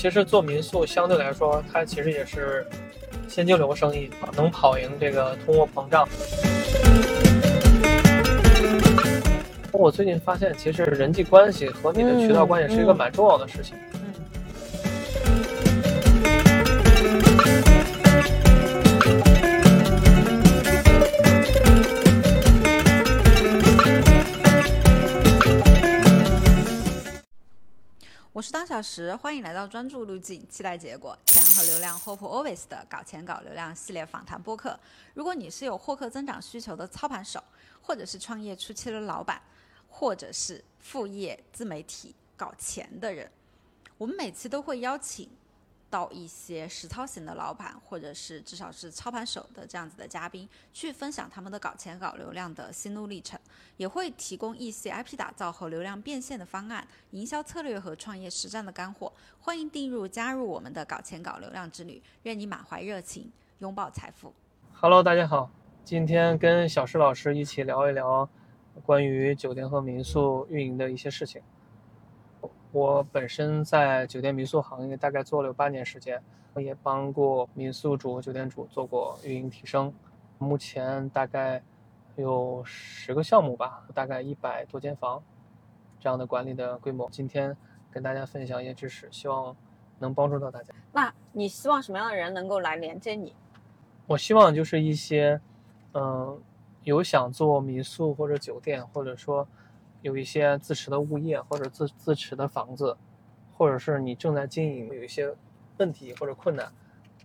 其实做民宿相对来说，它其实也是现金流生意，能跑赢这个通货膨胀。我最近发现，其实人际关系和你的渠道关系是一个蛮重要的事情。我是当小时，欢迎来到专注路径，期待结果，钱和流量，Hope Always 的搞钱搞流量系列访谈播客。如果你是有获客增长需求的操盘手，或者是创业初期的老板，或者是副业自媒体搞钱的人，我们每次都会邀请到一些实操型的老板，或者是至少是操盘手的这样子的嘉宾，去分享他们的搞钱搞流量的心路历程，也会提供一些 IP 打造和流量变现的方案、营销策略和创业实战的干货。欢迎订入加入我们的搞钱搞流量之旅，愿你满怀热情，拥抱财富。Hello，大家好，今天跟小石老师一起聊一聊关于酒店和民宿运营的一些事情。我本身在酒店民宿行业大概做了有八年时间，也帮过民宿主、酒店主做过运营提升。目前大概有十个项目吧，大概一百多间房这样的管理的规模。今天跟大家分享一些知识，希望能帮助到大家。那你希望什么样的人能够来连接你？我希望就是一些，嗯、有想做民宿或者酒店，或者说有一些自持的物业或者自自持的房子，或者是你正在经营有一些问题或者困难，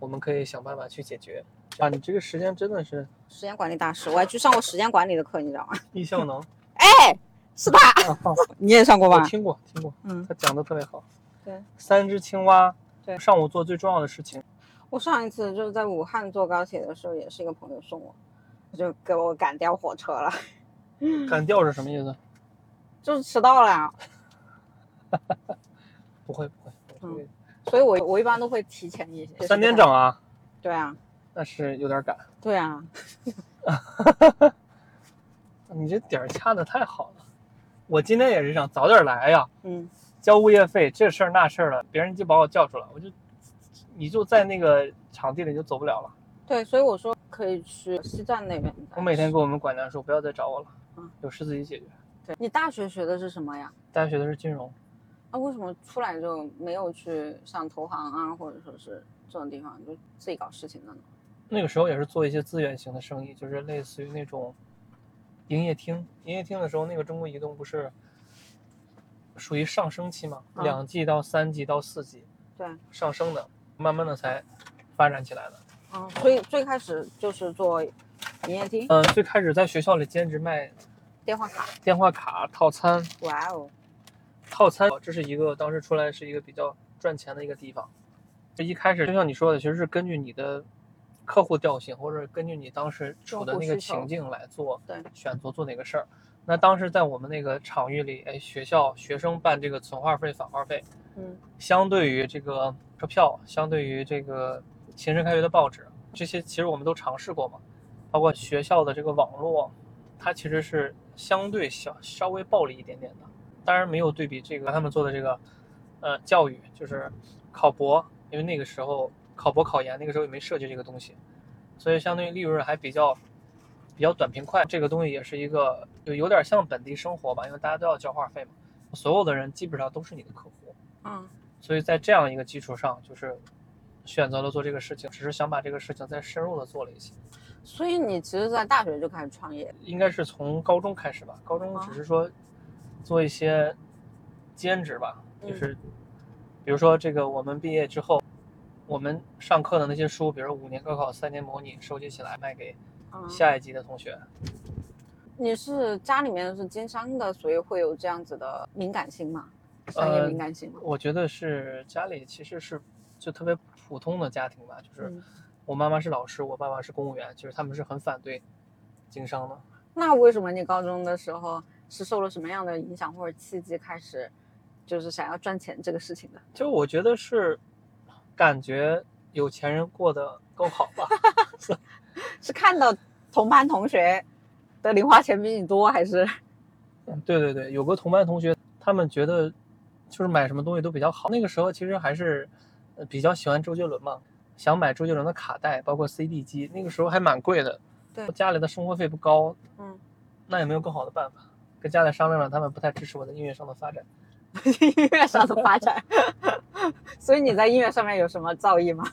我们可以想办法去解决。啊，你这个时间真的是时间管理大师，我还去上过时间管理的课，你知道吗？易效能，哎，是他，你也上过吧？我听过听过，嗯，他讲的特别好。对，三只青蛙，对上午做最重要的事情。我上一次就是在武汉坐高铁的时候，也是一个朋友送我，就给我赶掉火车了，赶掉是什么意思？就是迟到了呀。不 会不会，不会所以我我一般都会提前一些。三点整。啊，对啊，那是有点赶。对啊，你这点儿掐的太好了，我今天也是想早点来呀，嗯，交物业费这事儿那事儿了，别人就把我叫出来，我就你就在那个场地里就走不了了。对，所以我说可以去西站那边。我每天跟我们管家说不要再找我了嗯，有事自己解决。对你大学学的是什么呀？大家学的是金融，那为什么出来就没有去像投行啊，或者说是这种地方就自己搞事情的呢？那个时候也是做一些资源型的生意，就是类似于那种营业厅。营业厅的时候，那个中国移动不是属于上升期嘛，啊两 G 到三 G 到四 G 对，上升的，慢慢的才发展起来的。嗯，所以最开始就是做营业厅、嗯，最开始在学校里兼职卖电话卡。电话卡套餐，哇哦，套餐这是一个当时出来是一个比较赚钱的一个地方。这一开始就像你说的，其实是根据你的客户调性，或者根据你当时处的那个情境来做对选择做哪个事儿。那当时在我们那个场域里，哎，学校学生办这个存话费、返话费，嗯相对于这个车票，相对于这个新生开学的报纸，这些其实我们都尝试过嘛。包括学校的这个网络，它其实是相对小稍微暴利一点点的，当然没有对比这个他们做的这个呃教育，就是考博，因为那个时候考博考研那个时候也没设计这个东西，所以相对于利润还比较比较短平快。这个东西也是一个有有点像本地生活吧，因为大家都要交话费嘛，所有的人基本上都是你的客户。嗯，所以在这样一个基础上，就是选择了做这个事情，只是想把这个事情再深入的做了一些。所以你其实，在大学就开始创业。应该是从高中开始吧，高中只是说做一些兼职吧，嗯就是比如说这个我们毕业之后，我们上课的那些书，比如五年高考、三年模拟，收集起来卖给嗯，下一级的同学。你是家里面是经商的，所以会有这样子的敏感性吗？商业呃敏感性吗？我觉得是家里其实是就特别普通的家庭吧，就是嗯我妈妈是老师，我爸爸是公务员，就是他们是很反对经商的。那为什么你高中的时候是受了什么样的影响或者契机开始，就是想要赚钱这个事情的？就我觉得是感觉有钱人过得够好吧。是看到同班同学的零花钱比你多，还是嗯对对对，有个同班同学，他们觉得就是买什么东西都比较好。那个时候其实还是呃比较喜欢周杰伦嘛，想买周杰伦的卡带，包括 CD 机，那个时候还蛮贵的。对家里的生活费不高，嗯，那也没有更好的办法，跟家里商量了，他们不太支持我的音乐上的发展。音乐上的发展。所以你在音乐上面有什么造诣吗？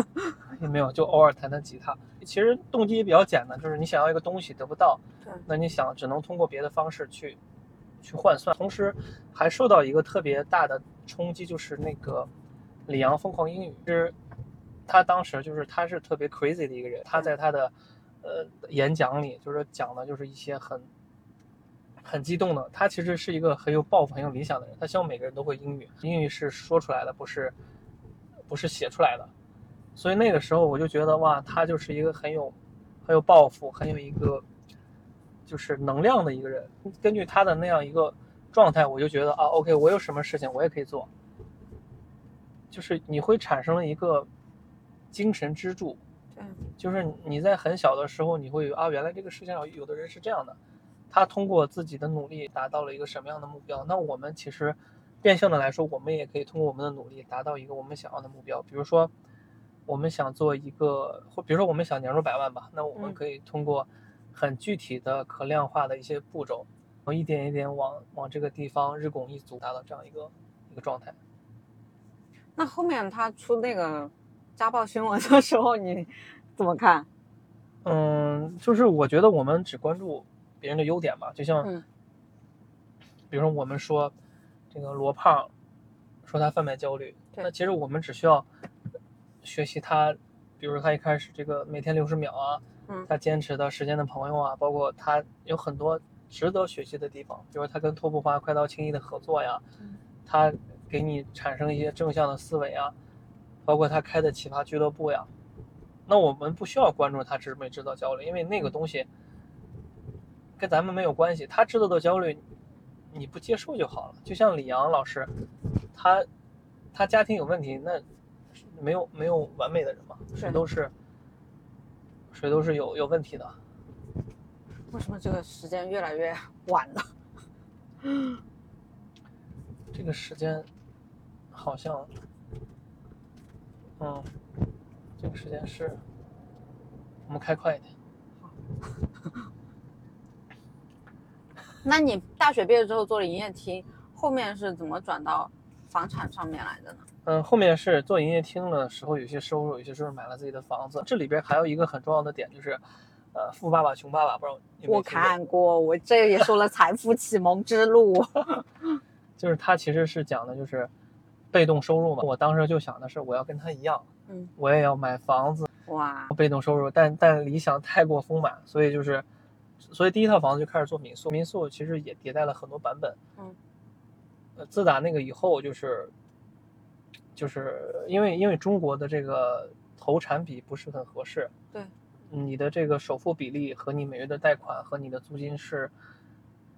也没有，就偶尔弹弹吉他。其实动机也比较简单，就是你想要一个东西得不到，对那你想只能通过别的方式去去换算。同时还受到一个特别大的冲击，就是那个李阳疯狂英语，是他当时就是他是特别 crazy 的一个人，他在他的呃演讲里就是讲的就是一些很很激动的。他其实是一个很有抱负、很有理想的人，他希望每个人都会英语，英语是说出来的，不是不是写出来的。所以那个时候我就觉得哇，他就是一个很有很有抱负、很有一个就是能量的一个人。根据他的那样一个状态，我就觉得啊，OK，我有什么事情我也可以做，就是你会产生了一个精神支柱。对，就是你在很小的时候，你会有啊，原来这个世界上有的人是这样的，他通过自己的努力达到了一个什么样的目标？那我们其实变相的来说，我们也可以通过我们的努力达到一个我们想要的目标。比如说，我们想做一个，或比如说我们想年入百万吧，那我们嗯可以通过很具体的、可量化的一些步骤，然后一点一点往往这个地方日拱一卒，达到这样一个一个状态。那后面他出那个家暴新闻的时候，你怎么看？嗯，就是我觉得我们只关注别人的优点吧，就像，嗯比如说我们说这个罗胖，说他贩卖焦虑，那其实我们只需要学习他，比如说他一开始这个每天六十秒啊，嗯他坚持的时间的朋友啊，包括他有很多值得学习的地方，比如他跟托布花快刀轻易的合作呀，嗯他给你产生一些正向的思维啊，包括他开的奇葩俱乐部呀，那我们不需要关注他制没制造焦虑，因为那个东西跟咱们没有关系。他制造的焦虑，你不接受就好了。就像李阳老师，他他家庭有问题，那没有没有完美的人嘛，谁都是谁都是有有问题的。为什么这个时间越来越晚了？这个时间好像，嗯，这个时间是，我们开快一点。那你大学毕业之后做了营业厅，后面是怎么转到房产上面来的呢？嗯，后面是做营业厅的时候有些收入，有些时候买了自己的房子。这里边还有一个很重要的点就是，呃，富爸爸穷爸爸，不知道我看过，我这也说了财富启蒙之路。就是他其实是讲的就是被动收入嘛。我当时就想的是，我要跟他一样，嗯，我也要买房子，哇，被动收入，但但理想太过丰满，所以就是，所以第一套房子就开始做民宿。民宿其实也迭代了很多版本。嗯，呃，自打那个以后，就是，就是因为因为中国的这个投产比不是很合适，对，你的这个首付比例和你每月的贷款和你的租金是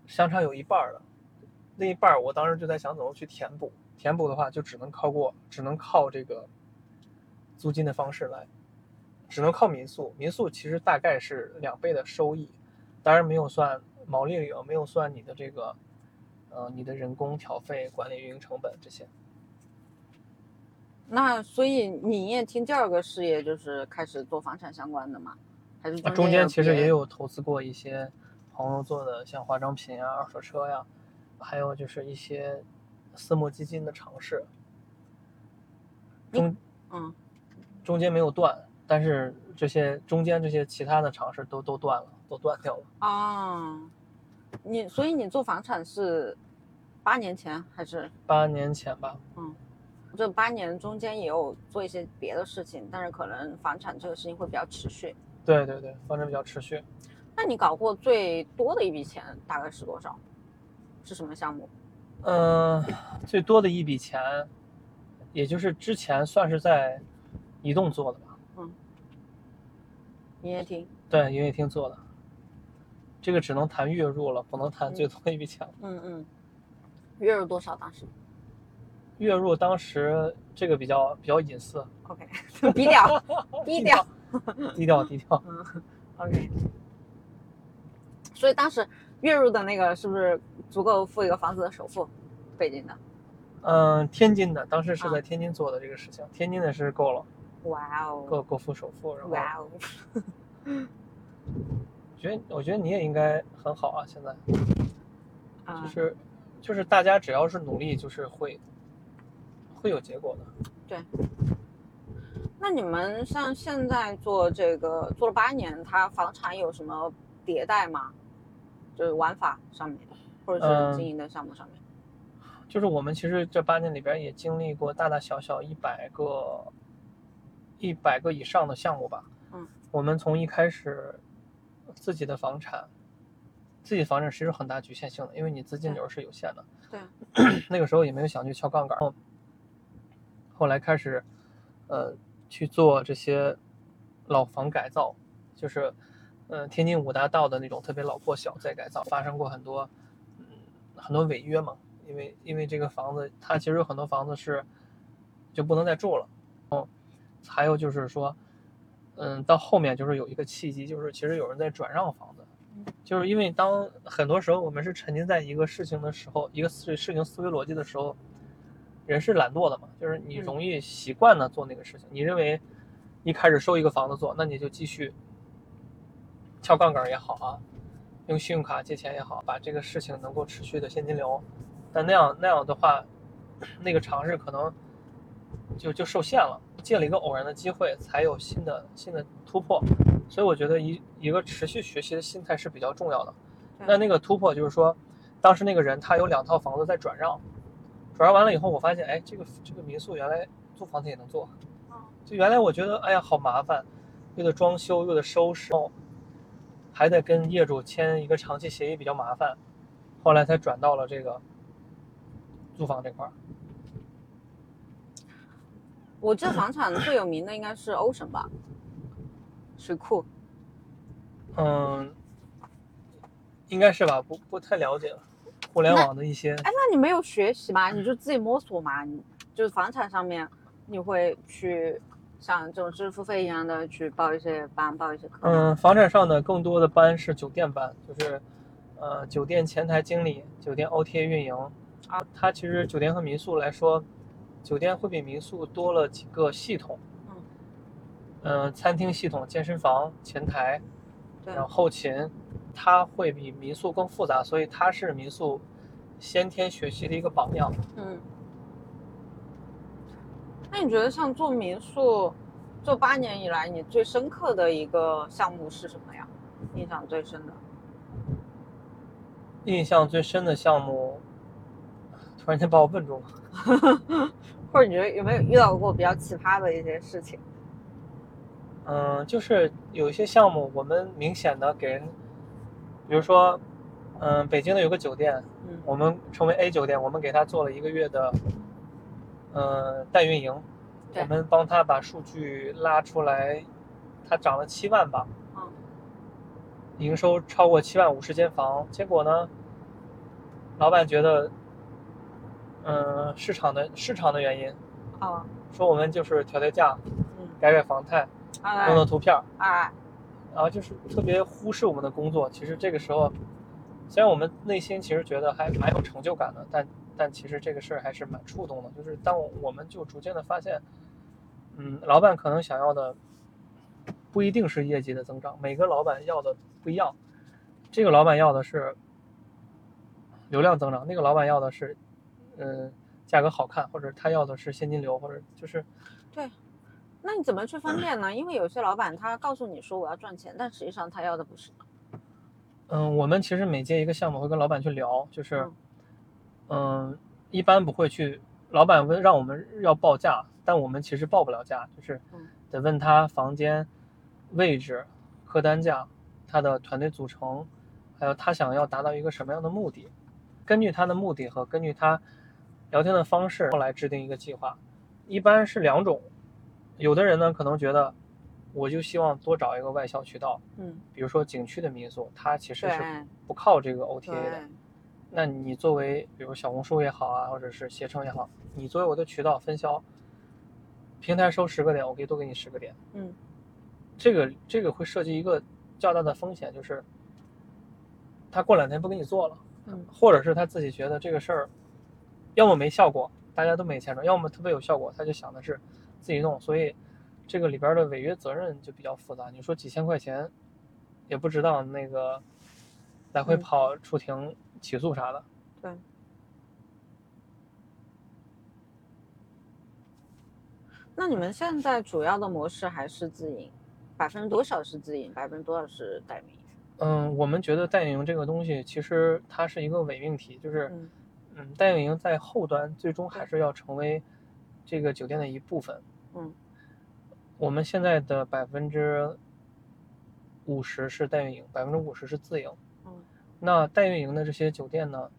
相差有一半的。那一半，我当时就在想怎么去填补。填补的话，就只能靠过，只能靠这个租金的方式来，只能靠民宿。民宿其实大概是两倍的收益，当然没有算毛利率，没有算你的这个，呃，你的人工调费、管理运营成本这些。那所以你营业厅第二个事业就是开始做房产相关的嘛？还是啊，中间其实也有投资过一些朋友做的，像化妆品啊、二手车呀、还有就是一些私募基金的尝试。中嗯，中间没有断，但是这些中间这些其他的尝试都都断了，都断掉了。啊，你所以你做房产是八年前还是？八年前吧，嗯这八年中间也有做一些别的事情，但是可能房产这个事情会比较持续。对对对，房产比较持续。那你搞过最多的一笔钱大概是多少？是什么项目？嗯、最多的一笔钱，也就是之前算是在移动做的吧，嗯营业厅。对，营业厅做的。这个只能谈月入了，不能谈最多的一笔钱。嗯嗯。月入多少当时月入当时这个比较比较隐私，？OK，低调，低调。低调低调。嗯，OK。所以当时月入的那个是不是足够付一个房子的首付？北京的。嗯，天津的，当时是啊在天津做的这个事情，天津的是够了，哇哦，够够付首付，然后哇哦，觉得我觉得你也应该很好啊，现在啊就是就是大家只要是努力，就是会会有结果的。对那你们像现在做这个做了八年，它房产有什么迭代吗？就是玩法上面，或者嗯是经营的项目上面？就是我们其实这八年里边也经历过大大小小一百个一百个以上的项目吧。嗯，我们从一开始自己的房产，自己房产其实很大局限性的，因为你资金流是有限的。对，那个时候也没有想去敲杠杆。后后来开始，呃，去做这些老房改造，就是，呃，天津五大道的那种特别老破小再改造，发生过很多，嗯，很多违约嘛。因为因为这个房子，它其实有很多房子是就不能再住了。哦，还有就是说，嗯，到后面就是有一个契机，就是其实有人在转让房子，就是因为当很多时候我们是沉浸在一个事情的时候，一个事事情思维逻辑的时候，人是懒惰的嘛，就是你嗯容易习惯的做那个事情。你认为一开始收一个房子做，那你就继续撬杠杆也好啊，用信用卡借钱也好，把这个事情能够持续的现金流。但那样那样的话，那个尝试可能就就受限了。借了一个偶然的机会，才有新的新的突破。所以我觉得一一个持续学习的心态是比较重要的。对那那个突破就是说，当时那个人他有两套房子在转让，转让完了以后，我发现，哎，这个这个民宿原来租房子也能做。就原来我觉得，哎呀，好麻烦，又得装修，又得收拾，哦还得跟业主签一个长期协议，比较麻烦。后来才转到了这个租房这块儿。我这房产最有名的应该是 Ocean 吧，水库。嗯，应该是吧，不不太了解了，互联网的一些。哎，那你没有学习吗？你就自己摸索嘛。你就是房产上面，你会去像这种知识付费一样的去报一些班，报一些课？嗯，房产上的更多的班是酒店班，就是呃酒店前台经理、酒店 OTA 运营啊。它其实酒店和民宿来说，酒店会比民宿多了几个系统。嗯呃餐厅系统、健身房、前台，然后后勤，它会比民宿更复杂，所以它是民宿先天学习的一个榜样。嗯。那你觉得像做民宿，做八年以来，你最深刻的一个项目是什么呀？印象最深的？印象最深的项目，突然间把我问住了。或者你觉得有没有遇到过比较奇葩的一些事情？嗯，就是有一些项目，我们明显的给人，比如说，嗯，北京的有个酒店，嗯我们称为 A 酒店，我们给他做了一个月的，呃，代运营，我们帮他把数据拉出来，他涨了七万吧，嗯营收超过七万五十间房，结果呢，老板觉得，嗯、市场的市场的原因，哦，说我们就是调调价，嗯，改改房态，哎弄弄图片儿。哎，然后就是特别忽视我们的工作。其实这个时候，虽然我们内心其实觉得还蛮有成就感的，但但其实这个事儿还是蛮触动的。就是当我们就逐渐的发现，嗯，老板可能想要的不一定是业绩的增长，每个老板要的不一样。这个老板要的是流量增长，那个老板要的是，嗯，价格好看，或者他要的是现金流，或者就是对那你怎么去分辨呢？因为有些老板他告诉你说我要赚钱，但实际上他要的不是。嗯，我们其实每接一个项目会跟老板去聊，就是嗯，嗯，一般不会去，老板问让我们要报价，但我们其实报不了价，就是嗯。得问他房间位置、客单价、他的团队组成，还有他想要达到一个什么样的目的，根据他的目的和根据他聊天的方式后来制定一个计划，一般是两种，有的人呢可能觉得我就希望多找一个外销渠道，嗯，比如说景区的民宿，它其实是不靠这个 OTA 的。对，那你作为比如小红书也好啊，或者是携程也好，你作为我的渠道分销，平台收十个点，我可以多给你十个点。嗯，这个这个会涉及一个较大的风险，就是他过两天不给你做了，嗯或者是他自己觉得这个事儿要么没效果，大家都没钱赚，要么特别有效果，他就想的是自己弄，所以这个里边的违约责任就比较复杂。你说几千块钱，也不值当那个来回嗯跑出庭起诉啥的。对。那你们现在主要的模式还是自营，百分之多少是自营，百分之多少是代运营？嗯，我们觉得代运营这个东西，其实它是一个伪命题，就是嗯嗯，代运营在后端最终还是要成为这个酒店的一部分。嗯，我们现在的百分之五十是代运营，百分之五十是自营。嗯，那代运营的这些酒店呢，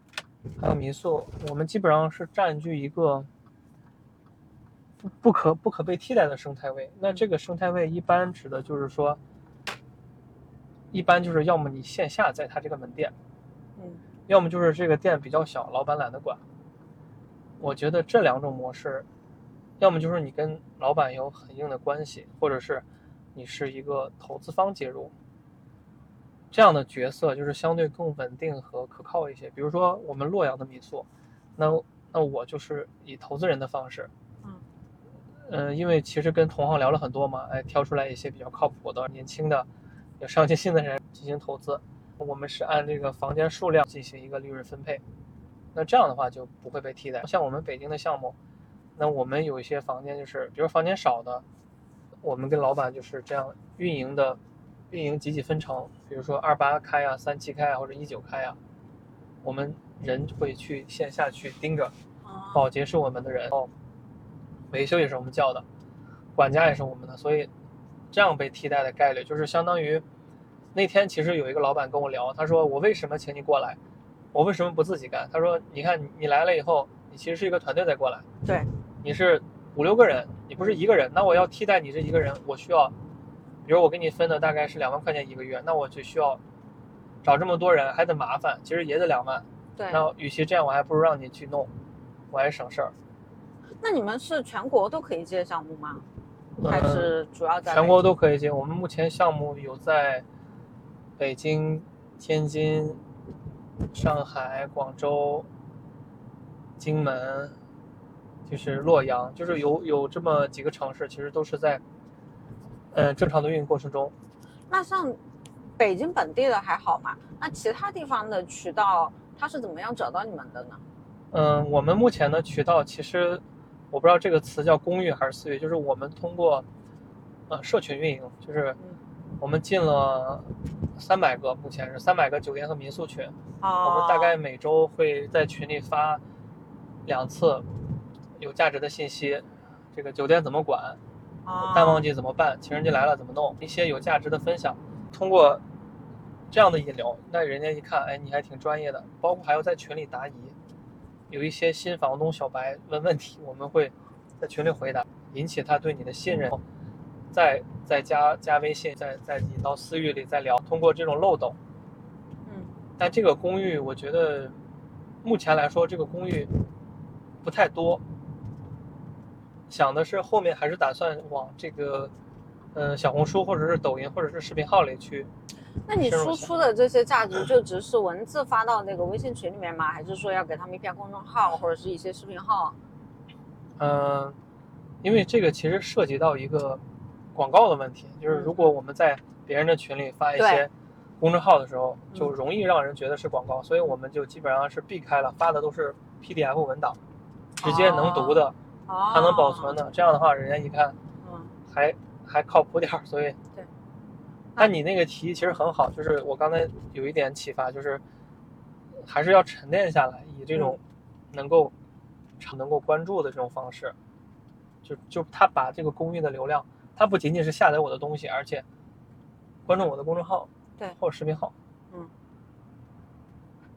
还有民宿，我们基本上是占据一个不不可不可被替代的生态位。那这个生态位一般指的就是说，一般就是要么你线下在它这个门店，嗯要么就是这个店比较小，老板懒得管。我觉得这两种模式，要么就是你跟老板有很硬的关系，或者是你是一个投资方介入，这样的角色就是相对更稳定和可靠一些。比如说我们洛阳的民宿，那那我就是以投资人的方式，嗯嗯、因为其实跟同行聊了很多嘛，哎，挑出来一些比较靠谱的、年轻的、有上进心的人进行投资。我们是按这个房间数量进行一个利润分配，那这样的话就不会被替代。像我们北京的项目，那我们有一些房间就是，比如房间少的，我们跟老板就是这样运营的，运营几几分成，比如说二八开呀、三七开啊，或者一九开呀，我们人会去线下去盯着，啊保洁是我们的人，哦，维修也是我们叫的，管家也是我们的，所以这样被替代的概率就是相当于那天其实有一个老板跟我聊，他说我为什么请你过来，我为什么不自己干？他说你看你你来了以后，你其实是一个团队在过来，对，你是五六个人，你不是一个人，那我要替代你这一个人，我需要，比如我给你分的大概是两万块钱一个月，那我就需要找这么多人，还得麻烦，其实也得两万。对。那与其这样，我还不如让你去弄，我还省事儿。那你们是全国都可以接项目吗？还嗯是主要在全国都可以接。我们目前项目有在北京、天津、上海、广州、荆门，就是洛阳，就是有有这么几个城市，其实都是在呃正常的运营过程中。那像北京本地的还好嘛？那其他地方的渠道，它是怎么样找到你们的呢？嗯，我们目前的渠道其实我不知道这个词叫公域还是私域，就是我们通过呃社群运营，就是嗯我们进了三百个，目前是三百个酒店和民宿群，哦，我们大概每周会在群里发两次有价值的信息，这个酒店怎么管，哦淡旺季怎么办，情人节来了怎么弄，一些有价值的分享，通过这样的引流，那人家一看，哎，你还挺专业的，包括还要在群里答疑，有一些新房东小白问问题，我们会在群里回答，引起他对你的信任，再再加加微信，再再引到私域里再聊，通过这种漏斗，嗯。但这个公寓，我觉得目前来说，这个公寓不太多。想的是后面还是打算往这个，呃，小红书或者是抖音或者是视频号里去。那你输出的这些价值就只是文字发到那个微信群里面吗？还是说要给他们一篇公众号或者是一些视频号？嗯、因为这个其实涉及到一个广告的问题，就是嗯如果我们在别人的群里发一些公众号的时候，嗯就容易让人觉得是广告，所以我们就基本上是避开了，发的都是 PDF 文档，直接能读的，哦，还能保存的。这样的话，人家一看嗯，还还靠谱点儿，所以对。但你那个提议其实很好，就是我刚才有一点启发，就是还是要沉淀下来，以这种能够常能够关注的这种方式，就就他把这个公寓的流量，他不仅仅是下载我的东西，而且关注我的公众号，对或者视频号。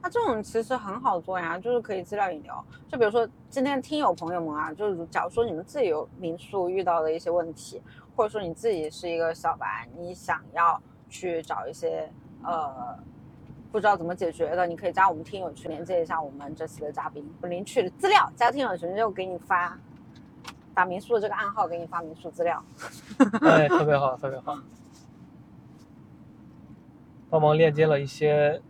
那这种其实很好做呀，就是可以资料引流。就比如说今天听友朋友们啊，就是假如说你们自己有民宿遇到的一些问题，或者说你自己是一个小白，你想要去找一些呃不知道怎么解决的，你可以加我们听友群连接一下我们这次的嘉宾，领取资料，加听友群就给你发打民宿的这个暗号给你发民宿资料。哎，特别好，特别好。帮忙链接了一些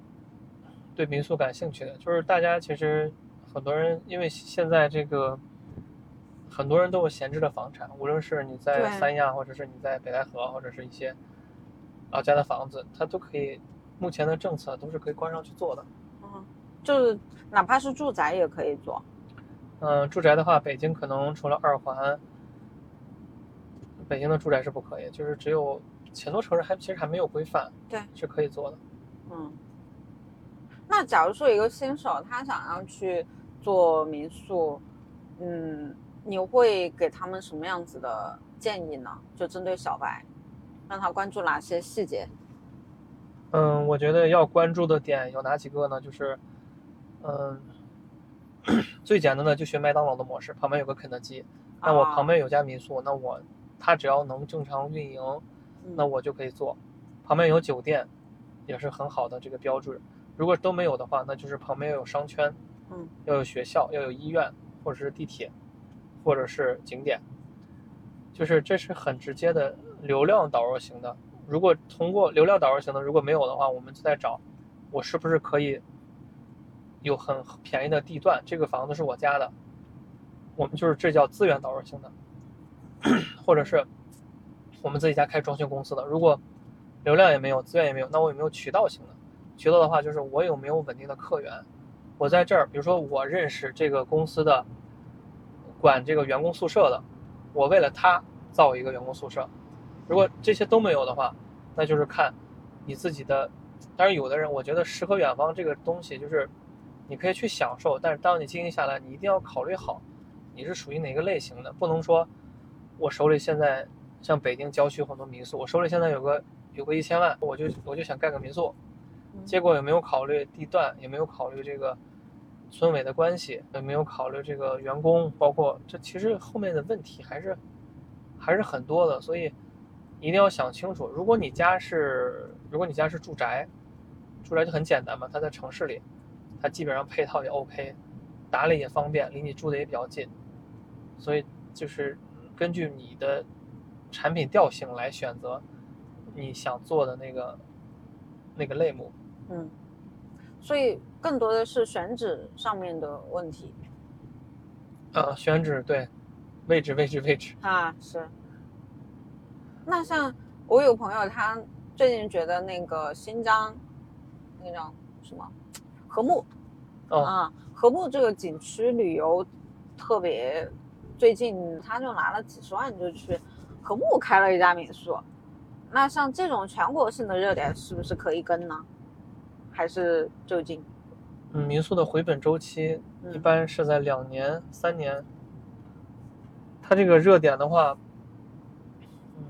对民宿感兴趣的，就是大家其实很多人因为现在这个很多人都有闲置的房产，无论是你在三亚，或者是你在北戴河，或者是一些老家的房子，它都可以。目前的政策都是可以关上去做的。嗯，就是哪怕是住宅也可以做。嗯、住宅的话，北京可能除了二环，北京的住宅是不可以，就是只有很多城市还其实还没有规范，对，是可以做的。嗯，那假如说一个新手他想要去做民宿，嗯，你会给他们什么样子的建议呢？就针对小白，让他关注哪些细节？嗯，我觉得要关注的点有哪几个呢？就是，嗯，最简单的就学麦当劳的模式，旁边有个肯德基，那我啊旁边有家民宿，那我他只要能正常运营，那嗯我就可以做。旁边有酒店，也是很好的这个标志。如果都没有的话，那就是旁边要有商圈，嗯，要有学校，要有医院，或者是地铁，或者是景点，就是这是很直接的流量导入型的。如果通过流量导入型的，如果没有的话，我们就在找，我是不是可以有很便宜的地段，这个房子是我家的，我们就是这叫资源导入型的，或者是我们自己家开装修公司的，如果流量也没有，资源也没有，那我有没有渠道型的？渠道的话，就是我有没有稳定的客源？我在这儿，比如说我认识这个公司的管这个员工宿舍的，我为了他造一个员工宿舍。如果这些都没有的话，那就是看你自己的。当然，有的人我觉得诗和远方这个东西就是你可以去享受，但是当你经营下来，你一定要考虑好你是属于哪个类型的，不能说我手里现在像北京郊区很多民宿，我手里现在有个有个一千万，我就我就想盖个民宿，结果也没有考虑地段，也没有考虑这个村委的关系，也没有考虑这个员工，包括这其实后面的问题还是还是很多的，所以一定要想清楚。如果你家是如果你家是住宅，住宅就很简单嘛，它在城市里，它基本上配套也 OK，打理也方便，离你住的也比较近，所以就是根据你的产品调性来选择你想做的那个那个类目。嗯，所以更多的是选址上面的问题呃，选址对，位置位置位置，啊，是。那像我有朋友，他最近觉得那个新疆那个叫什么和睦哦，啊，和睦这个景区旅游特别，最近他就拿了几十万就去和睦开了一家民宿。那像这种全国性的热点，是不是可以跟呢？还是就近？嗯，民宿的回本周期嗯一般是在两年、三年。它这个热点的话，嗯，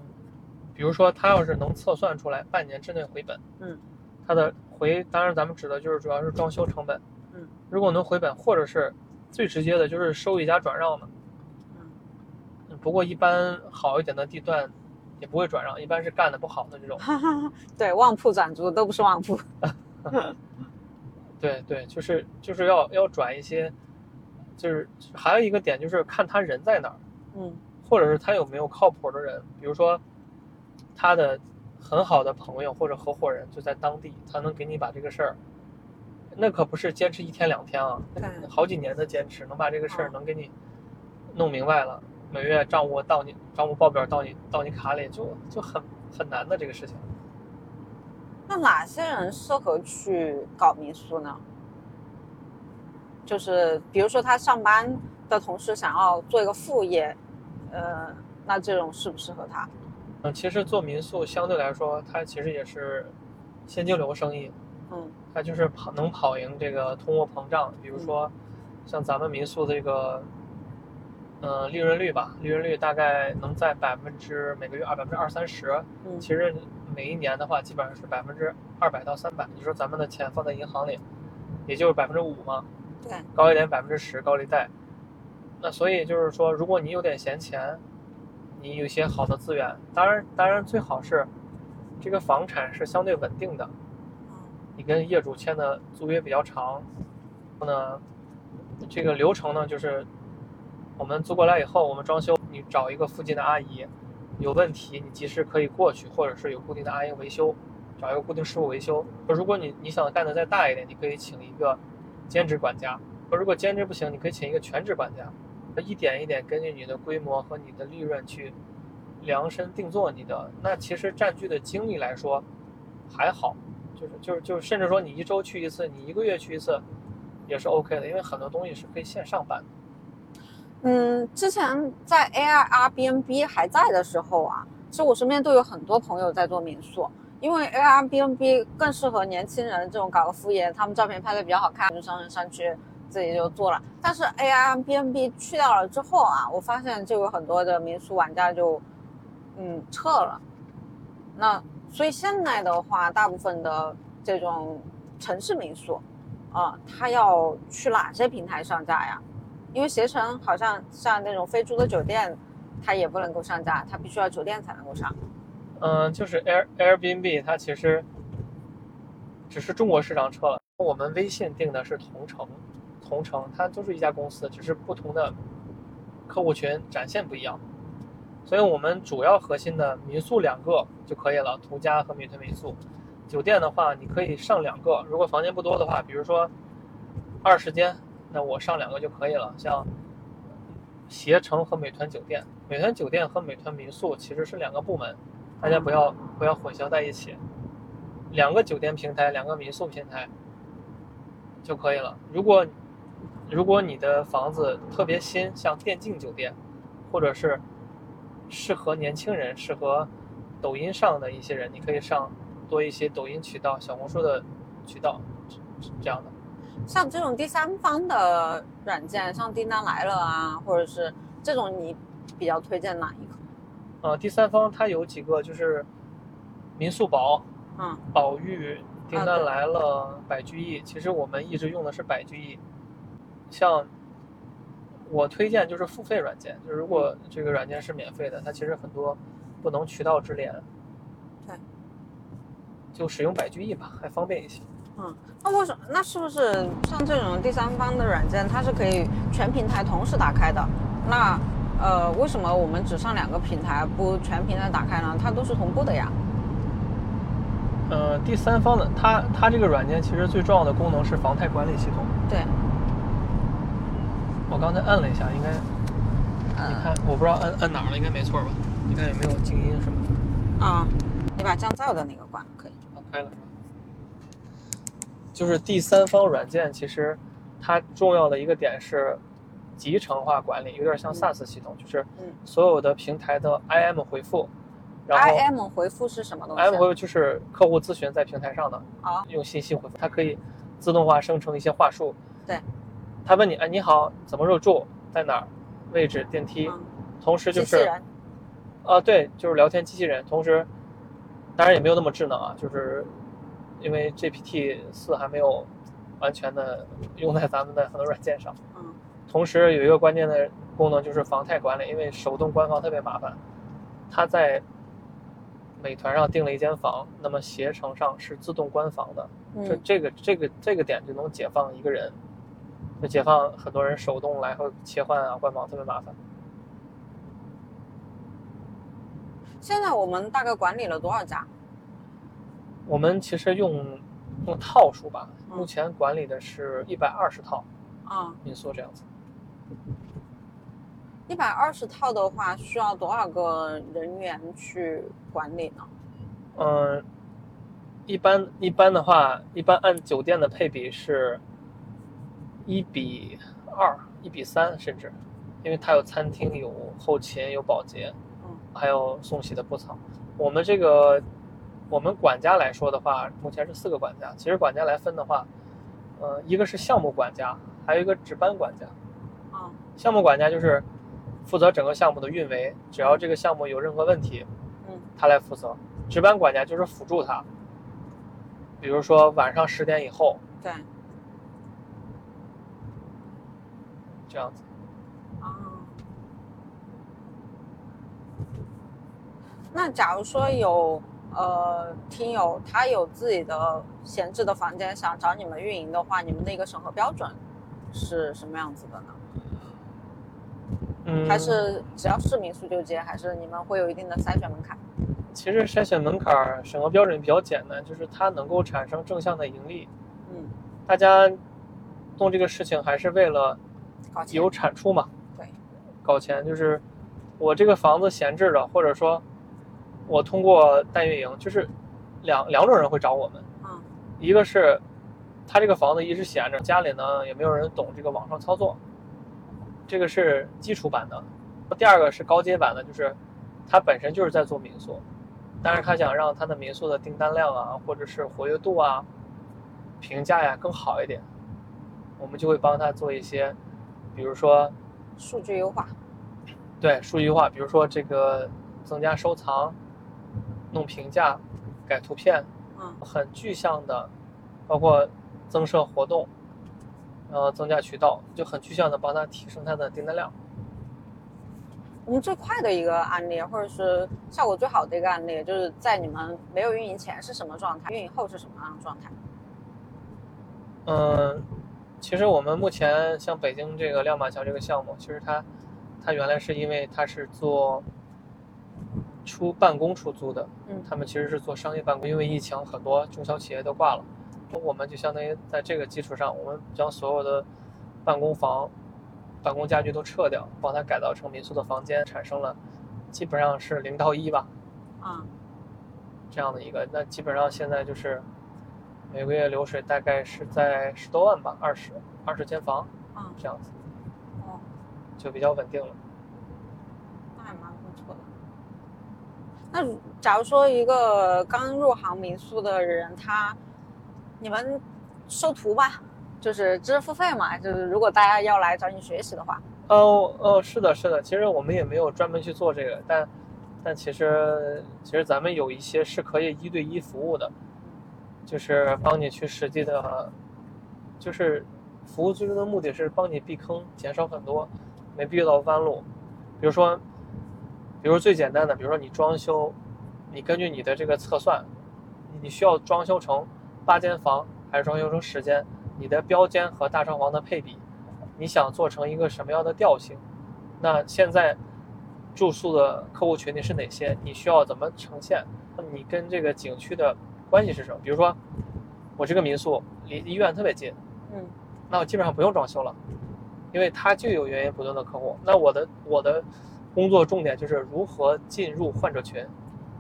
比如说它要是能测算出来半年之内回本，嗯，它的回，当然咱们指的就是主要是装修成本，嗯，如果能回本，或者是最直接的就是收益加转让的，嗯嗯，不过一般好一点的地段也不会转让，一般是干的不好的这种。对，旺铺转租都不是旺铺。对对，就是就是要要转一些，就是还有一个点就是看他人在哪儿，嗯或者是他有没有靠谱的人，比如说他的很好的朋友或者合伙人就在当地，他能给你把这个事儿，那可不是坚持一天两天啊，好几年的坚持，能把这个事儿嗯能给你弄明白了，每月账务到你账务报表到你到你卡里就就很很难的这个事情。那哪些人适合去搞民宿呢？就是比如说他上班的同时想要做一个副业，呃，那这种适不适合他？嗯，其实做民宿相对来说，它其实也是现金流生意，嗯它就是跑能跑赢这个通货膨胀。比如说，像咱们民宿这个，呃，利润率吧，利润率大概能在百分之每个月二百分之二三十。嗯其实每一年的话，基本上是百分之二百到三百。你说咱们的钱放在银行里，也就是百分之五嘛，对，高一点百分之十高利贷。那所以就是说，如果你有点闲钱，你有一些好的资源，当然当然最好是这个房产是相对稳定的，你跟业主签的租约比较长，然后呢，这个流程呢就是我们租过来以后，我们装修，你找一个附近的阿姨，有问题你及时可以过去，或者是有固定的阿姨维修，找一个固定师傅维修。如果你你想干的再大一点，你可以请一个兼职管家。如果兼职不行，你可以请一个全职管家。一点一点根据你的规模和你的利润去量身定做你的，那其实占据的精力来说还好，就是就是就是，甚至说你一周去一次，你一个月去一次也是 OK 的，因为很多东西是可以线上办的。嗯，之前在 Airbnb 还在的时候啊，其实我身边都有很多朋友在做民宿，因为 Airbnb 更适合年轻人这种搞个副业，他们照片拍的比较好看，就上上去自己就做了。但是 Airbnb 去掉了之后啊，我发现就有很多的民宿玩家就嗯撤了。那所以现在的话，大部分的这种城市民宿啊，它要去哪些平台上架呀？因为携程好像像那种飞猪的酒店，它也不能够上架，它必须要酒店才能够上。嗯，就是 Air Airbnb，它其实只是中国市场撤了。我们微信定的是同城，同城它都是一家公司，只是不同的客户群展现不一样。所以我们主要核心的民宿两个就可以了，途家和美团民宿。酒店的话，你可以上两个，如果房间不多的话，比如说二十间。那我上两个就可以了，像携程和美团酒店，美团酒店和美团民宿其实是两个部门，大家不要不要混淆在一起。两个酒店平台，两个民宿平台就可以了。如果如果你的房子特别新，像电竞酒店，或者是适合年轻人、适合抖音上的一些人，你可以上多一些抖音渠道、小红书的渠道这样的。像这种第三方的软件，像订单来了啊，或者是这种，你比较推荐哪一个？呃，第三方它有几个，就是民宿宝，嗯，宝玉、订单来了、百居易。其实我们一直用的是百居易。像我推荐就是付费软件，就是如果这个软件是免费的，它其实很多不能渠道直连，对，就使用百居易吧，还方便一些。嗯，那为什么？那是不是像这种第三方的软件，它是可以全平台同时打开的？那呃，为什么我们只上两个平台，不全平台打开呢？它都是同步的呀。呃，第三方的，它它这个软件其实最重要的功能是房贷管理系统。对。我刚才摁了一下，应该，你看，我不知道摁摁哪儿了，应该没错吧？你看有没有静音什么的？啊，你把降噪的那个关了，可以。好，开了。就是第三方软件，其实它重要的一个点是集成化管理，有点像 SaaS 系统，就是所有的平台的 IM 回复。然后 IM 回复是什么东西？IM 回复就是客户咨询在平台上的，啊，用信息回复，它可以自动化生成一些话术。对。他问你，哎，你好，怎么入住？在哪儿？位置？电梯？同时就是，啊，对，就是聊天机器人。同时，当然也没有那么智能啊，就是。因为 GPT 四还没有完全的用在咱们的很多软件上，嗯，同时有一个关键的功能就是房贷管理，因为手动关房特别麻烦。他在美团上订了一间房，那么携程上是自动关房的，这这个这个这个点就能解放一个人，就解放很多人手动来回切换啊关房特别麻烦。现在我们大概管理了多少家？我们其实用用套数吧，目前管理的是一百二十套啊民宿这样子。一百二十套的话，需要多少个人员去管理呢？嗯，一般一般的话，一般按酒店的配比是一比二、一比三，甚至，因为它有餐厅、有后勤、有保洁，嗯，还有送洗的布草。我们这个。我们管家来说的话，目前是四个管家。其实管家来分的话，呃，一个是项目管家，还有一个值班管家。啊，项目管家就是负责整个项目的运维，只要这个项目有任何问题，嗯，他来负责。值班管家就是辅助他，比如说晚上十点以后，对，这样子。啊，那假如说有。呃，听友他有自己的闲置的房间，想找你们运营的话，你们的一个审核标准是什么样子的呢？嗯，还是只要是民宿就接，还是你们会有一定的筛选门槛？其实筛选门槛、审核标准比较简单，就是它能够产生正向的盈利。嗯，大家弄这个事情还是为了有产出嘛？对。搞钱，就是我这个房子闲置着，或者说我通过代运营，就是两两种人会找我们，嗯一个是他这个房子一直闲着，家里呢也没有人懂这个网上操作，这个是基础版的。第二个是高阶版的，就是他本身就是在做民宿，但是他想让他的民宿的订单量啊，或者是活跃度啊、评价呀更好一点，我们就会帮他做一些，比如说数据优化，对数据化，比如说这个增加收藏、弄评价、改图片，嗯很具象的，包括增设活动，然后增加渠道，就很具象的帮他提升他的订单量。我们最快的一个案例，或者是效果最好的一个案例，就是在你们没有运营前是什么状态，运营后是什么样的状态？嗯，其实我们目前像北京这个亮马桥这个项目，其实它它原来是因为它是做出办公出租的，嗯。他们其实是做商业办公，因为疫情很多中小企业都挂了，我们就相当于在这个基础上，我们将所有的办公房、办公家具都撤掉，帮它改造成民宿的房间，产生了基本上是零到一吧啊、这样的一个，那基本上现在就是每个月流水大概是在十多万吧，二十二十间房啊、这样子，哦，就比较稳定了。那还蛮不错的。那假如说一个刚入行民宿的人，他你们收徒吧，就是知识付费嘛，就是如果大家要来找你学习的话，哦哦，是的，是的，其实我们也没有专门去做这个，但但其实其实咱们有一些是可以一对一服务的，就是帮你去实际的，就是服务最终的目的是帮你避坑，减少很多没必要的弯路。比如说，比如最简单的，比如说你装修，你根据你的这个测算，你需要装修成八间房还是装修成十间，你的标间和大床房的配比，你想做成一个什么样的调性？那现在住宿的客户群体是哪些？你需要怎么呈现？你跟这个景区的关系是什么？比如说，我这个民宿离医院特别近，嗯那我基本上不用装修了，因为它就有源源不断的客户。那我的我的工作重点就是如何进入患者群，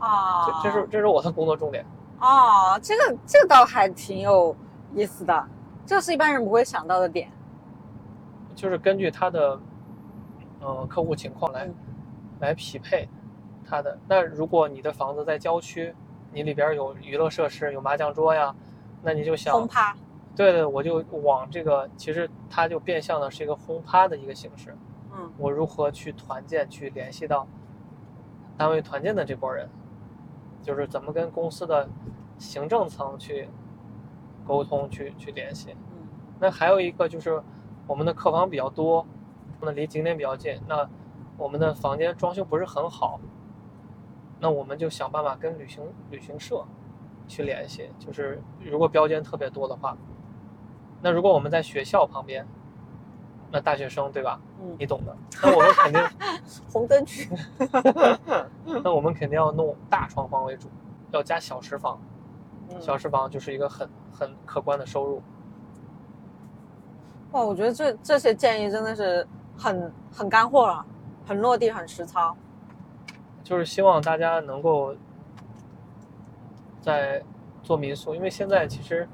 啊，这这是这是我的工作重点。哦，这个这个倒还挺有意思的，这是一般人不会想到的点。就是根据他的呃客户情况来、嗯来匹配他的。那如果你的房子在郊区，你里边有娱乐设施，有麻将桌呀，那你就想轰趴，对对，我就往这个，其实它就变相的是一个轰趴的一个形式。嗯我如何去团建，去联系到单位团建的这波人，就是怎么跟公司的行政层去沟通，去去联系。嗯那还有一个就是我们的客房比较多，那离景点比较近，那我们的房间装修不是很好，那我们就想办法跟旅行旅行社去联系，就是如果标间特别多的话，那如果我们在学校旁边，那大学生对吧？嗯，你懂的。那我们肯定，红灯区。那我们肯定要弄大床房为主，要加小时房，嗯小时房就是一个很很可观的收入。哇，我觉得这这些建议真的是很很干货了，很落地，很实操。就是希望大家能够在做民宿，因为现在其实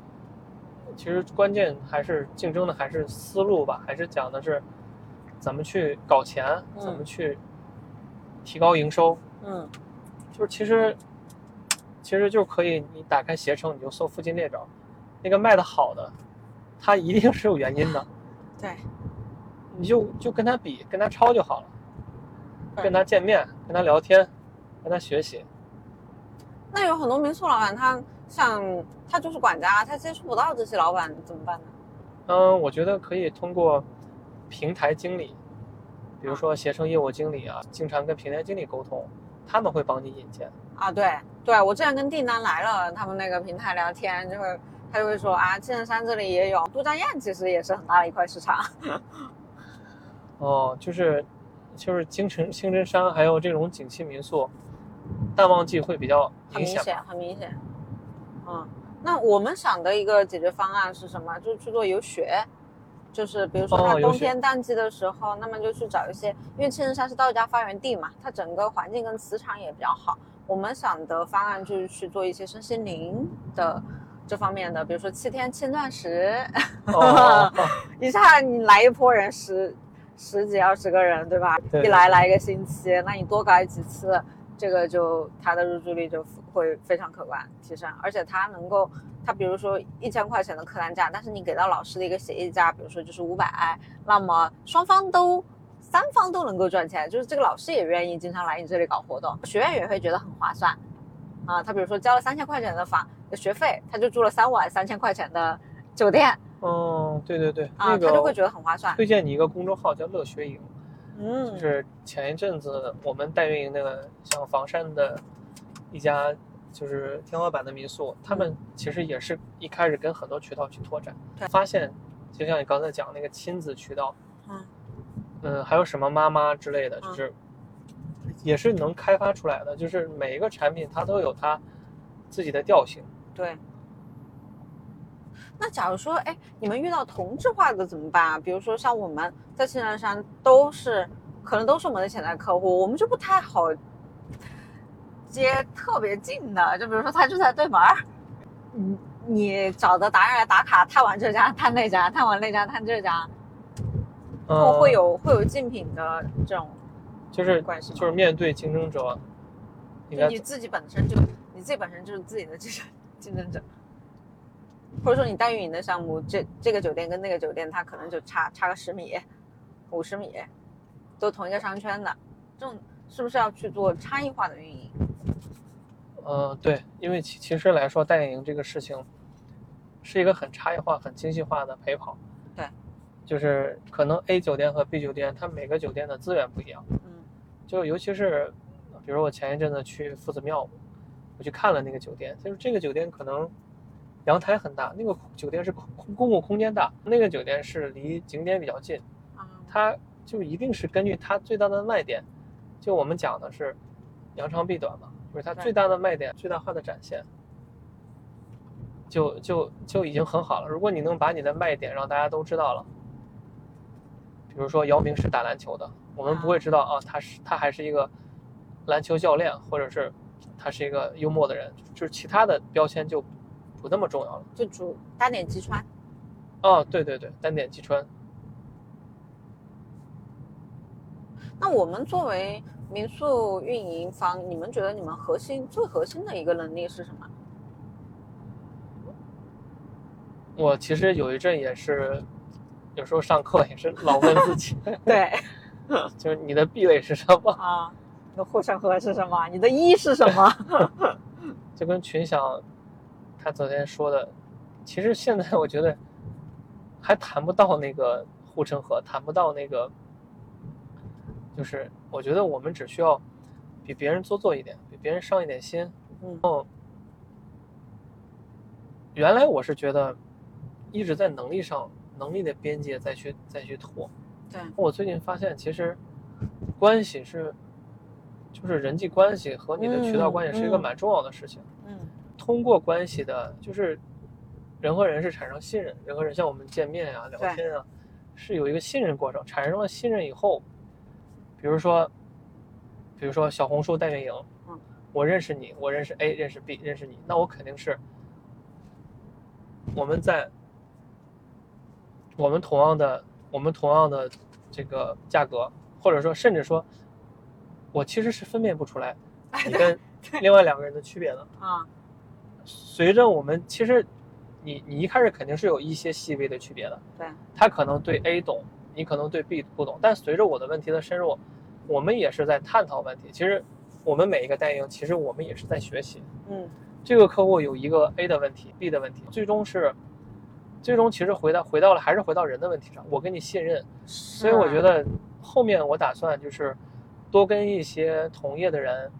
其实关键还是竞争的还是思路吧，还是讲的是怎么去搞钱，嗯怎么去提高营收。嗯就是其实其实就可以，你打开携程，你就搜附近列表，那个卖的好的，它一定是有原因的，对，你就就跟他比，跟他抄就好了，跟他见面，跟他聊天，跟他学习。那有很多民宿老板，他像他就是管家，他接触不到这些老板怎么办呢？嗯，我觉得可以通过平台经理，比如说携程业务经理啊，经常跟平台经理沟通，他们会帮你引荐。啊，对对，我之前跟订单来了，他们那个平台聊天，就会他就会说啊，金山这里也有都江堰，其实也是很大的一块市场。哦，就是就是京城青城山还有这种景气民宿，淡旺季会比较很明显，明显。很明显。嗯，那我们想的一个解决方案是什么？就是去做游学，就是比如说它冬天淡季的时候，那么就去找一些，因为青城山是道家发源地嘛，它整个环境跟磁场也比较好。我们想的方案就是去做一些身心灵的这方面的，比如说七天轻断食，哦，一下你来一波人十十几二十个人，对吧？对一来来一个星期，那你多搞几次，这个就它的入住率就会非常可观提升，而且它能够，它比如说一千块钱的客单价，但是你给到老师的一个协议价，比如说就是五百，那么双方都。三方都能够赚钱，就是这个老师也愿意经常来你这里搞活动，学院也会觉得很划算，啊，他比如说交了三千块钱的房的学费，他就住了三晚三千块钱的酒店，嗯，对对对，啊，那个他就会觉得很划算。推荐你一个公众号叫乐学营，嗯，就是前一阵子我们代运营那个像房山的一家就是天花板的民宿，他们其实也是一开始跟很多渠道去拓展，发现就像你刚才讲那个亲子渠道，嗯嗯，还有什么妈妈之类的，就嗯是也是能开发出来的，就是每一个产品它都有它自己的调性。对。那假如说，哎，你们遇到同质化的怎么办啊？比如说像我们在青城山都是，可能都是我们的潜在客户，我们就不太好接特别近的，就比如说他就在对门儿，你你找的达人来打卡，探完这家探那家，探完那家探这家，嗯，会有会有竞品的这种，就是关系就是面对竞争者，应该就你自己本身就你自己本身就是自己的竞争竞争者，或者说你代运营的项目，这这个酒店跟那个酒店，它可能就差差个十米、五十米，都同一个商圈的，这种是不是要去做差异化的运营？呃，对，因为其其实来说，代运营这个事情是一个很差异化、很精细化的陪跑。对，就是可能 A 酒店和 B 酒店，它每个酒店的资源不一样。嗯就尤其是，比如我前一阵子去夫子庙，我去看了那个酒店，就是这个酒店可能阳台很大，那个酒店是空空公共空间大，那个酒店是离景点比较近，啊，它就一定是根据它最大的卖点，就我们讲的是扬长避短嘛，就是它最大的卖点最大化的展现，就就就已经很好了。如果你能把你的卖点让大家都知道了，比如说姚明是打篮球的，我们不会知道啊，他是他还是一个篮球教练，或者是他是一个幽默的人，就是其他的标签就不那么重要了。就主单点击穿。哦，对对对，单点击穿。那我们作为民宿运营方，你们觉得你们核心最核心的一个能力是什么？我其实有一阵也是，有时候上课也是老问自己，对 就是你的壁垒是什么？啊，你的护城河是什么？你的一是什么？就跟群享他昨天说的，其实现在我觉得还谈不到那个护城河，谈不到那个，就是我觉得我们只需要比别人多做一点，比别人上一点心。嗯哦，原来我是觉得一直在能力上，能力的边界再去再去拓。对，我最近发现，其实关系是，就是人际关系和你的渠道关系是一个蛮重要的事情。嗯通过关系的，就是人和人是产生信任，人和人像我们见面啊、聊天啊，是有一个信任过程。产生了信任以后，比如说，比如说小红书代运营，嗯，我认识你，我认识 A，认识 B，认识你，那我肯定是我们在我们同样的我们同样的这个价格，或者说甚至说，我其实是分辨不出来你跟另外两个人的区别的。啊，随着我们其实你你一开始肯定是有一些细微的区别的，对，他可能对 A 懂，你可能对 B 不懂，但随着我的问题的深入，我们也是在探讨问题。其实我们每一个代营，其实我们也是在学习。嗯这个客户有一个 A 的问题，B 的问题，最终是，最终其实回到回到了还是回到人的问题上。我跟你信任，所以我觉得后面我打算就是多跟一些同业的人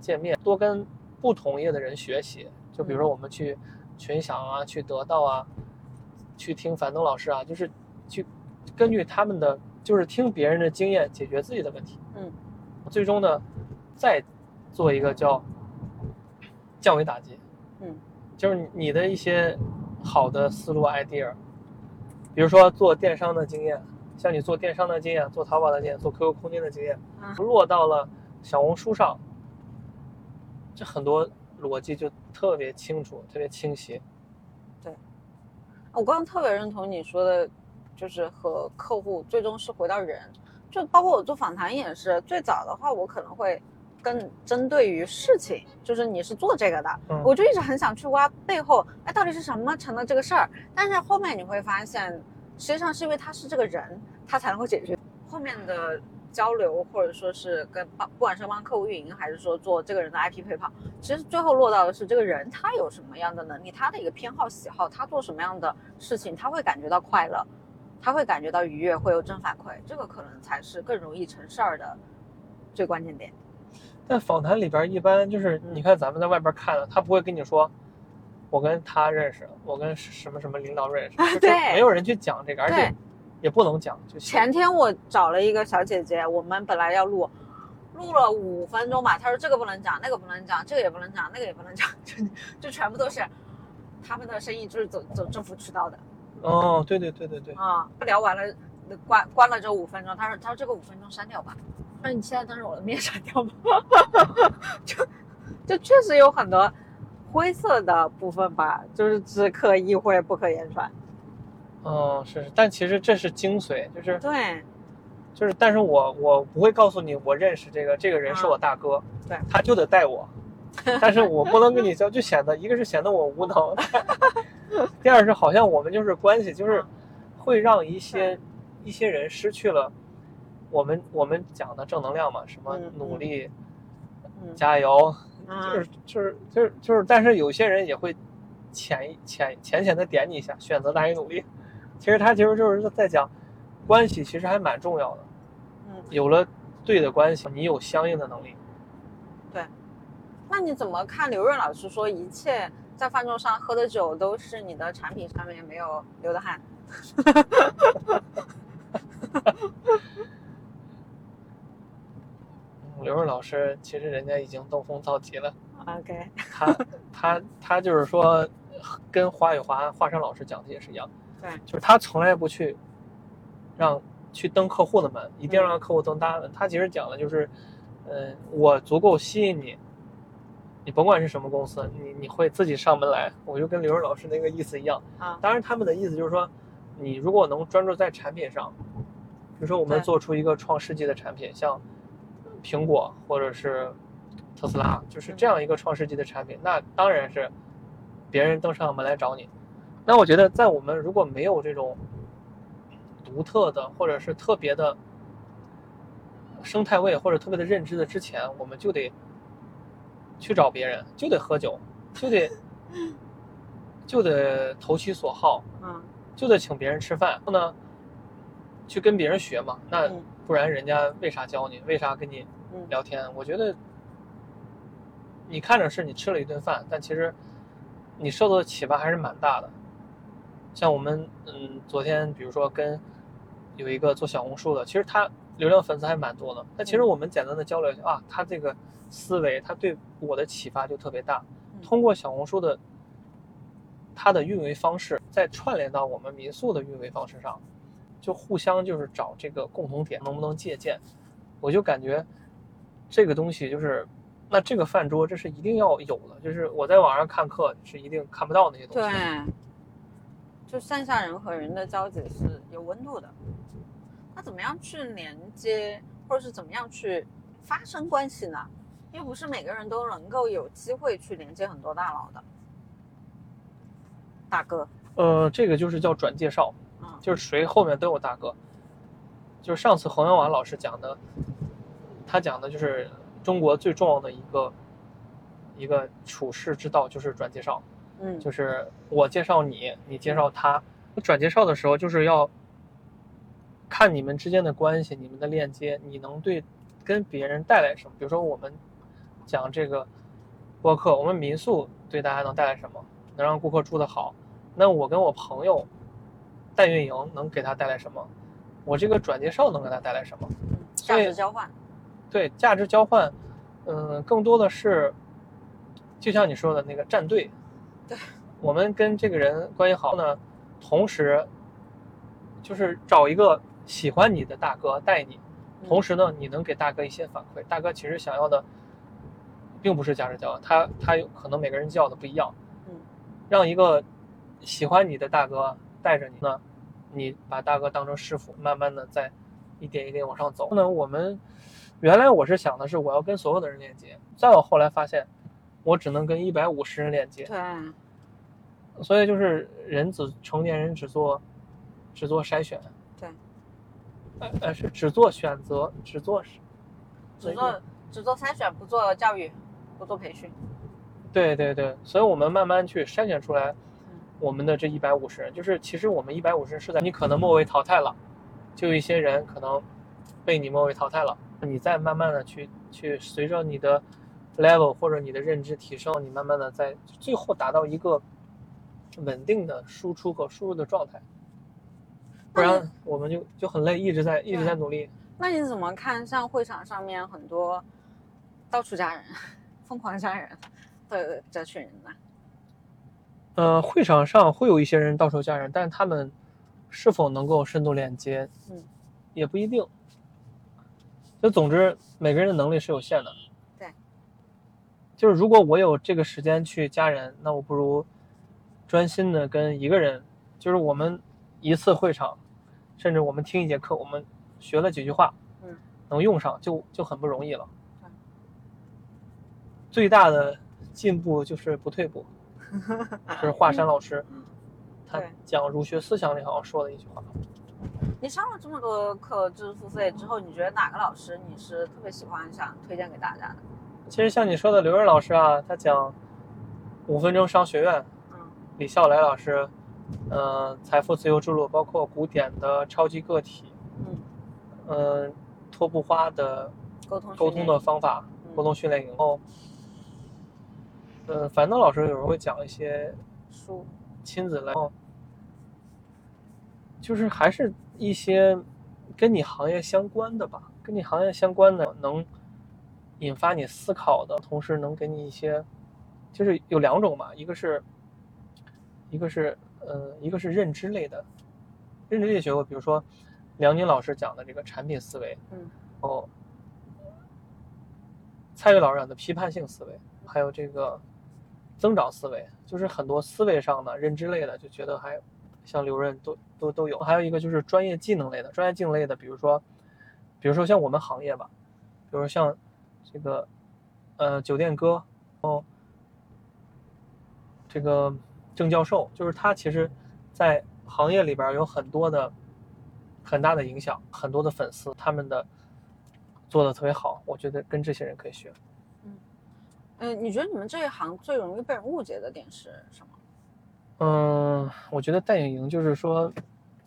见面，多跟不同业的人学习。就比如说我们去群享啊，去得到啊，去听樊登老师啊，就是去根据他们的，就是听别人的经验解决自己的问题。嗯，最终呢，再做一个叫降维打击。嗯，就是你的一些好的思路 idea，比比如说做电商的经验，像你做电商的经验，做淘宝的经验，做 QQ 空间的经验，嗯落到了小红书上，这很多逻辑就特别清楚，特别清晰。对。我刚刚特别认同你说的，就是和客户最终是回到人，就包括我做访谈也是，最早的话我可能会更针对于事情，就是你是做这个的，嗯我就一直很想去挖背后，哎，到底是什么成了这个事儿？但是后面你会发现，实际上是因为他是这个人，他才能够解决后面的交流，或者说是跟帮不管是帮客户运营，还是说做这个人的 IP 配套，其实最后落到的是这个人他有什么样的能力，他的一个偏好喜好，他做什么样的事情，他会感觉到快乐，他会感觉到愉悦，会有正反馈，这个可能才是更容易成事儿的最关键点。但访谈里边一般就是，你看咱们在外边看的，他不会跟你说，我跟他认识，我跟什么什么领导认识，就是对没有人去讲这个，而且也不能讲。就前天我找了一个小姐姐，我们本来要录，录了五分钟吧，她说这个不能讲，那个不能讲，这个也不能讲，那个也不能讲，就就全部都是他们的生意就是走走政府渠道的哦，对对对对对，啊。聊完了，关关了这五分钟，他说他说这个五分钟删掉吧，那你现在当着我的面 删掉吧？就就确实有很多灰色的部分吧，就是只可意会不可言传。哦，是是，但其实这是精髓，就是对就是，但是我我不会告诉你我认识这个这个人是我大哥，对他就得带我，但是我不能跟你说，就显得一个是显得我无能，第二是好像我们就是关系，就是会让一些一些人失去了我们我们讲的正能量嘛，什么嗯努力、嗯加油，就嗯是就是就是就是，但是有些人也会浅浅浅浅的点你一下，选择大于努力。其实他其实就是在讲关系，其实还蛮重要的。嗯，有了对的关系，你有相应的能力。那你怎么看刘润老师说一切在饭桌上喝的酒都是你的产品上面没有流的汗？嗯刘润老师其实人家已经登峰造极了，OK，他他他就是说，跟华宇华华山老师讲的也是一样，对，就是他从来不去让去登客户的门，一定要让客户登大门。他其实讲的就是，嗯、我足够吸引你，你甭管是什么公司，你你会自己上门来。我就跟刘润老师那个意思一样。啊，当然，他们的意思就是说，你如果能专注在产品上，比如说我们做出一个创世纪的产品，像苹果或者是特斯拉，就是这样一个创世纪的产品，那当然是别人登上门来找你。那我觉得，在我们如果没有这种独特的或者是特别的生态位或者特别的认知的之前，我们就得去找别人，就得喝酒，就得 就得投其所好，嗯就得请别人吃饭，然后呢，去跟别人学嘛。那嗯不然人家为啥教你？为啥跟你嗯聊天？我觉得你看着是你吃了一顿饭，但其实你受到的启发还是蛮大的。像我们嗯，昨天比如说跟有一个做小红书的，其实他流量粉丝还蛮多的。那其实嗯我们简单的交流一下啊，他这个思维，他对我的启发就特别大。嗯通过小红书的它的运维方式，再串联到我们民宿的运维方式上，就互相就是找这个共同点，能不能借鉴？我就感觉这个东西就是，那这个饭桌这是一定要有的，就是我在网上看课是一定看不到那些东西。对，就上下人和人的交集是有温度的。那怎么样去连接，或者是怎么样去发生关系呢？又不是每个人都能够有机会去连接很多大佬的。大哥，呃，这个就是叫转介绍，嗯就是谁后面都有大哥。就是上次洪阳瓦老师讲的，他讲的就是中国最重要的一个一个处世之道，就是转介绍。嗯，就是我介绍你，你介绍他。转介绍的时候，就是要看你们之间的关系，你们的链接，你能对跟别人带来什么？比如说我们讲这个播客，我们民宿对大家能带来什么？能让顾客住得好。那我跟我朋友代运营能给他带来什么？我这个转介绍能给他带来什么？价值交换。对价值交换，嗯，更多的是，就像你说的那个站队。对，我们跟这个人关系好呢，同时就是找一个喜欢你的大哥带你，嗯同时呢，你能给大哥一些反馈。大哥其实想要的，并不是价值交换，他他有可能每个人叫的不一样。嗯，让一个喜欢你的大哥带着你呢，你把大哥当成师傅，慢慢的在一点一点往上走。那我们原来我是想的是我要跟所有的人链接，再我后来发现，我只能跟一百五十人链接。对，所以就是人只成年人只做只做筛选，对，呃呃是只做选择，只做是只做只做筛选，不做教育，不做培训。对对对，所以我们慢慢去筛选出来嗯我们的这一百五十人，就是其实我们一百五十人是在你可能末位淘汰了，就有一些人可能被你末位淘汰了，你再慢慢的去去随着你的 level 或者你的认知提升，你慢慢的在最后达到一个稳定的输出和输入的状态，不然我们就就很累，一直在一直在努力。那你怎么看？像会场上面很多到处加人、疯狂加人的这群人呢？呃，会场上会有一些人到处加人，但他们是否能够深度链接，嗯，也不一定。就总之，每个人的能力是有限的。对。就是如果我有这个时间去加人，那我不如专心的跟一个人，就是我们一次会场，甚至我们听一节课，我们学了几句话，嗯，能用上就就很不容易了对。最大的进步就是不退步。就是华山老师，他讲儒学思想里好像说的一句话。你上了这么多课知识付费之后，你觉得哪个老师你是特别喜欢，想推荐给大家的？其实像你说的刘润老师啊，他讲五分钟商学院，嗯李笑来老师，呃，财富自由之路，包括古典的超级个体，嗯，嗯、托布花的沟通沟通的方法，嗯沟通训练以后，呃，樊登老师有时候会讲一些书，亲子来，哦就是还是一些跟你行业相关的吧，跟你行业相关的，能引发你思考的，同时能给你一些，就是有两种嘛，一个是，一个是呃，一个是认知类的，认知类学科，比如说梁宁老师讲的这个产品思维，嗯，哦，蔡岳老师讲的批判性思维，还有这个增长思维，就是很多思维上的、认知类的，就觉得还像刘润都都都有。还有一个就是专业技能类的，专业技能类的，比如说，比如说像我们行业吧，比如说像这个呃酒店哥哦，这个郑教授，就是他其实，在行业里边有很多的很大的影响，很多的粉丝，他们的做的特别好，我觉得跟这些人可以学。嗯，你觉得你们这一行最容易被人误解的点是什么？嗯，我觉得代影营就是说，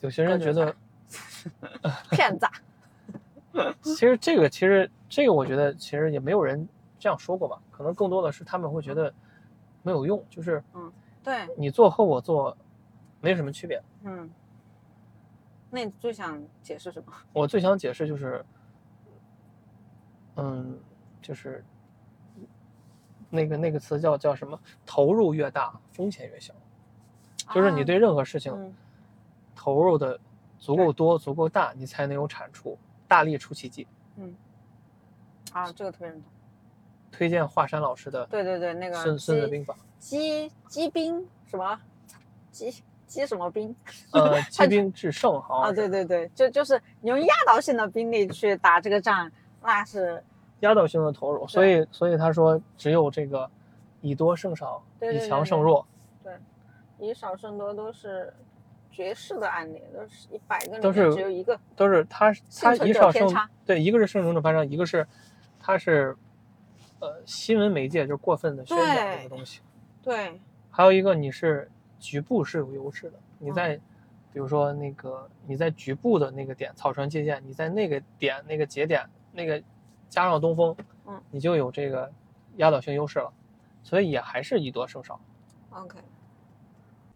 有些人觉得，骗子啊，其实这个其实这个我觉得其实也没有人这样说过吧，可能更多的是他们会觉得没有用，就是对，你做和我做没什么区别。嗯，那你最想解释什么？我最想解释就是，嗯，就是那个那个词叫叫什么？投入越大，风险越小。就是你啊对任何事情嗯投入的足够多、足够大，你才能有产出。大力出奇迹。嗯啊，这个特别认同。推荐华山老师的对对对，那个孙孙子兵法。鸡鸡兵什么？鸡鸡什么兵？呃，积兵制胜，好啊，对对对，就就是你用压倒性的兵力去打这个仗，那是压倒性的投入。所以，所以他说，只有这个以多胜少，以对对对对强胜弱，对以少胜多都是绝世的案例，都是一百个里都面是只有一个。都是他他以少胜。对，一个是胜胜者偏差，一个是他是呃新闻媒介就是过分的宣讲这个东西。对，还有一个你是局部是有优势的，你嗯。在、比如说那个你在局部的那个点草船借箭，你在那个点那个节点那个加上东风，嗯，你就有这个压倒性优势了，所以也还是以多胜少。OK，